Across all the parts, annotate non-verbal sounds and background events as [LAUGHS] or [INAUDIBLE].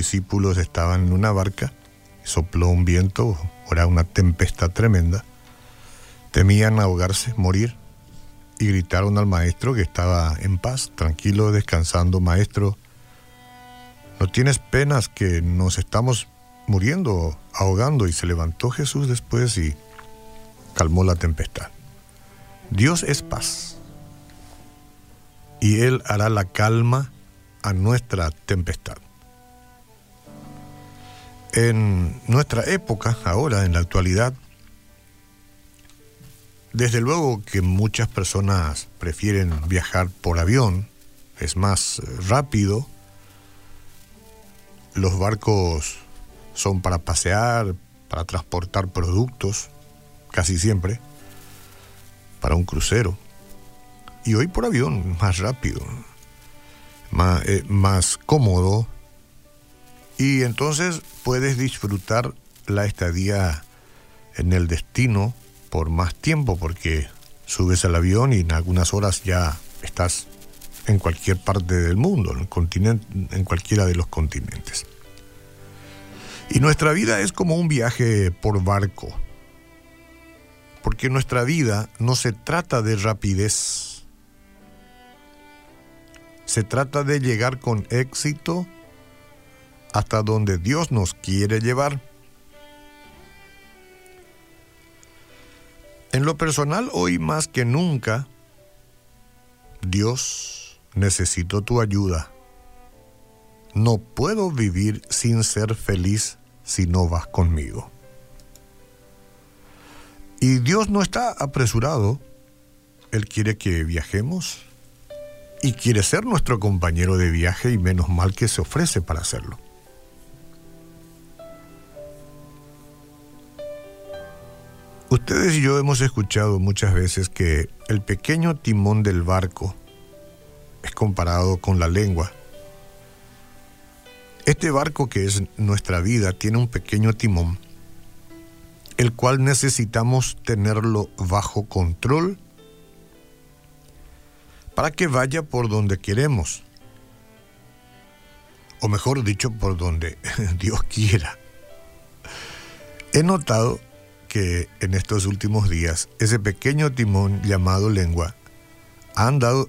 discípulos estaban en una barca, sopló un viento, era una tempestad tremenda. Temían ahogarse, morir, y gritaron al maestro que estaba en paz, tranquilo, descansando, maestro, ¿no tienes penas que nos estamos muriendo, ahogando? Y se levantó Jesús después y calmó la tempestad. Dios es paz y Él hará la calma a nuestra tempestad. En nuestra época, ahora, en la actualidad, desde luego que muchas personas prefieren viajar por avión, es más rápido, los barcos son para pasear, para transportar productos, casi siempre, para un crucero. Y hoy por avión, más rápido, más, eh, más cómodo. Y entonces puedes disfrutar la estadía en el destino por más tiempo, porque subes al avión y en algunas horas ya estás en cualquier parte del mundo, en, en cualquiera de los continentes. Y nuestra vida es como un viaje por barco, porque nuestra vida no se trata de rapidez, se trata de llegar con éxito hasta donde Dios nos quiere llevar. En lo personal, hoy más que nunca, Dios, necesito tu ayuda. No puedo vivir sin ser feliz si no vas conmigo. Y Dios no está apresurado. Él quiere que viajemos, y quiere ser nuestro compañero de viaje y menos mal que se ofrece para hacerlo. Ustedes y yo hemos escuchado muchas veces que el pequeño timón del barco es comparado con la lengua. Este barco que es nuestra vida tiene un pequeño timón, el cual necesitamos tenerlo bajo control para que vaya por donde queremos. O mejor dicho, por donde [LAUGHS] Dios quiera. He notado que en estos últimos días ese pequeño timón llamado lengua ha andado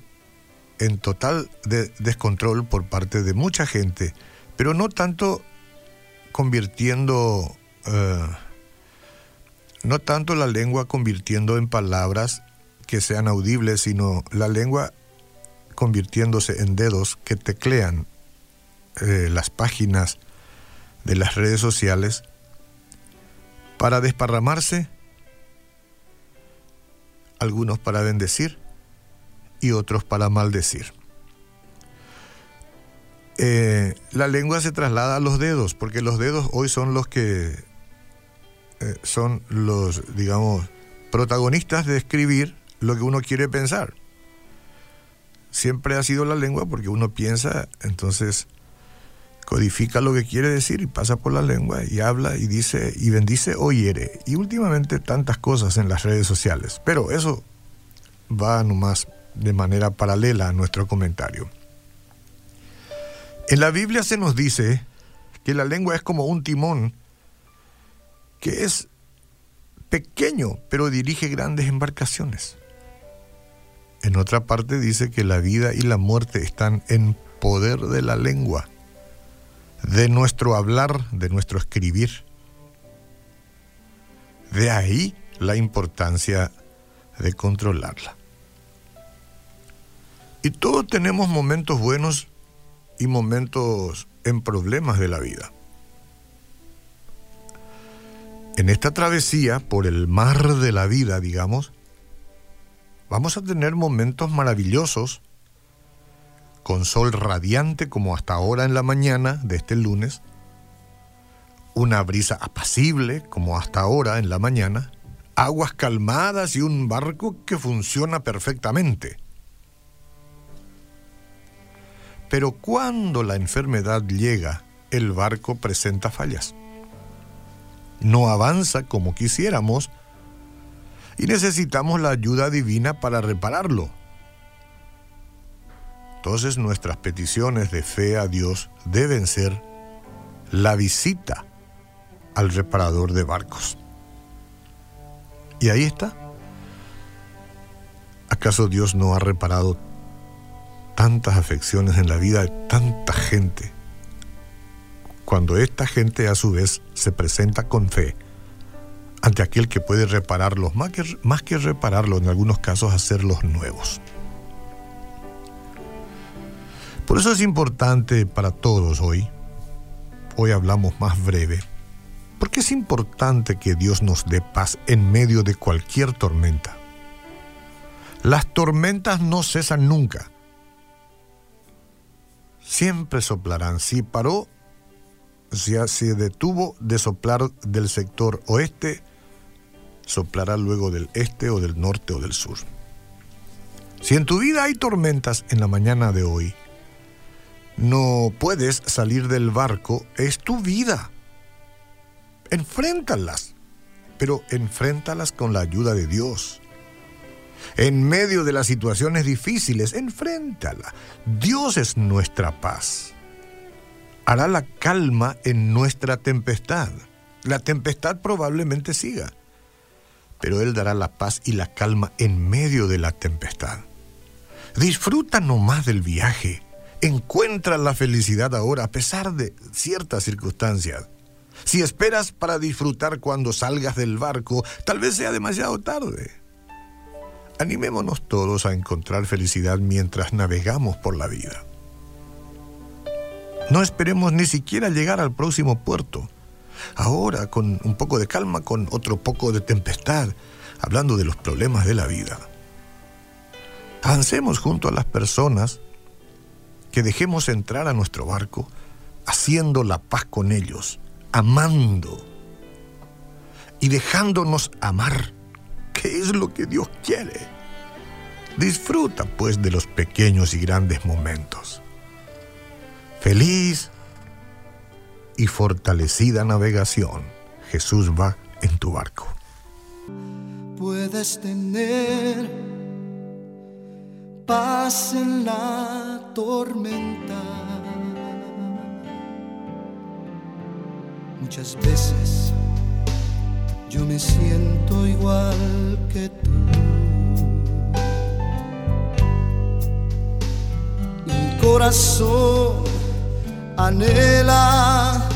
en total descontrol por parte de mucha gente, pero no tanto convirtiendo, eh, no tanto la lengua convirtiendo en palabras que sean audibles, sino la lengua convirtiéndose en dedos que teclean eh, las páginas de las redes sociales para desparramarse, algunos para bendecir y otros para maldecir. Eh, la lengua se traslada a los dedos, porque los dedos hoy son los que eh, son los, digamos, protagonistas de escribir lo que uno quiere pensar siempre ha sido la lengua porque uno piensa, entonces codifica lo que quiere decir y pasa por la lengua y habla y dice y bendice o hiere. Y últimamente tantas cosas en las redes sociales. Pero eso va nomás de manera paralela a nuestro comentario. En la Biblia se nos dice que la lengua es como un timón que es pequeño pero dirige grandes embarcaciones. En otra parte dice que la vida y la muerte están en poder de la lengua, de nuestro hablar, de nuestro escribir. De ahí la importancia de controlarla. Y todos tenemos momentos buenos y momentos en problemas de la vida. En esta travesía por el mar de la vida, digamos, Vamos a tener momentos maravillosos, con sol radiante como hasta ahora en la mañana de este lunes, una brisa apacible como hasta ahora en la mañana, aguas calmadas y un barco que funciona perfectamente. Pero cuando la enfermedad llega, el barco presenta fallas. No avanza como quisiéramos y necesitamos la ayuda divina para repararlo. Entonces nuestras peticiones de fe a Dios deben ser la visita al reparador de barcos. Y ahí está. ¿Acaso Dios no ha reparado tantas afecciones en la vida de tanta gente? Cuando esta gente a su vez se presenta con fe ante aquel que puede repararlos, más que, más que repararlos, en algunos casos hacerlos nuevos. Por eso es importante para todos hoy, hoy hablamos más breve, porque es importante que Dios nos dé paz en medio de cualquier tormenta. Las tormentas no cesan nunca. Siempre soplarán. Si paró, si se detuvo de soplar del sector oeste, soplará luego del este o del norte o del sur. Si en tu vida hay tormentas en la mañana de hoy, no puedes salir del barco, es tu vida. Enfréntalas, pero enfréntalas con la ayuda de Dios. En medio de las situaciones difíciles, enfréntala. Dios es nuestra paz. Hará la calma en nuestra tempestad. La tempestad probablemente siga, pero Él dará la paz y la calma en medio de la tempestad. Disfruta nomás del viaje. Encuentra la felicidad ahora a pesar de ciertas circunstancias. Si esperas para disfrutar cuando salgas del barco, tal vez sea demasiado tarde. Animémonos todos a encontrar felicidad mientras navegamos por la vida. No esperemos ni siquiera llegar al próximo puerto ahora con un poco de calma, con otro poco de tempestad, hablando de los problemas de la vida. Avancemos junto a las personas que dejemos entrar a nuestro barco, haciendo la paz con ellos, amando y dejándonos amar, que es lo que Dios quiere. Disfruta pues de los pequeños y grandes momentos. Feliz y fortalecida navegación, Jesús va en tu barco. Puedes tener paz en la tormenta. Muchas veces yo me siento igual que tú. Mi corazón anhela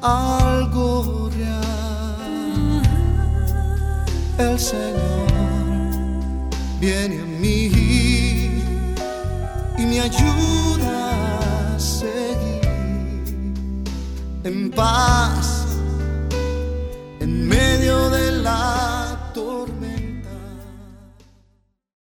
algo real. El Señor viene a mí y me ayuda a seguir en paz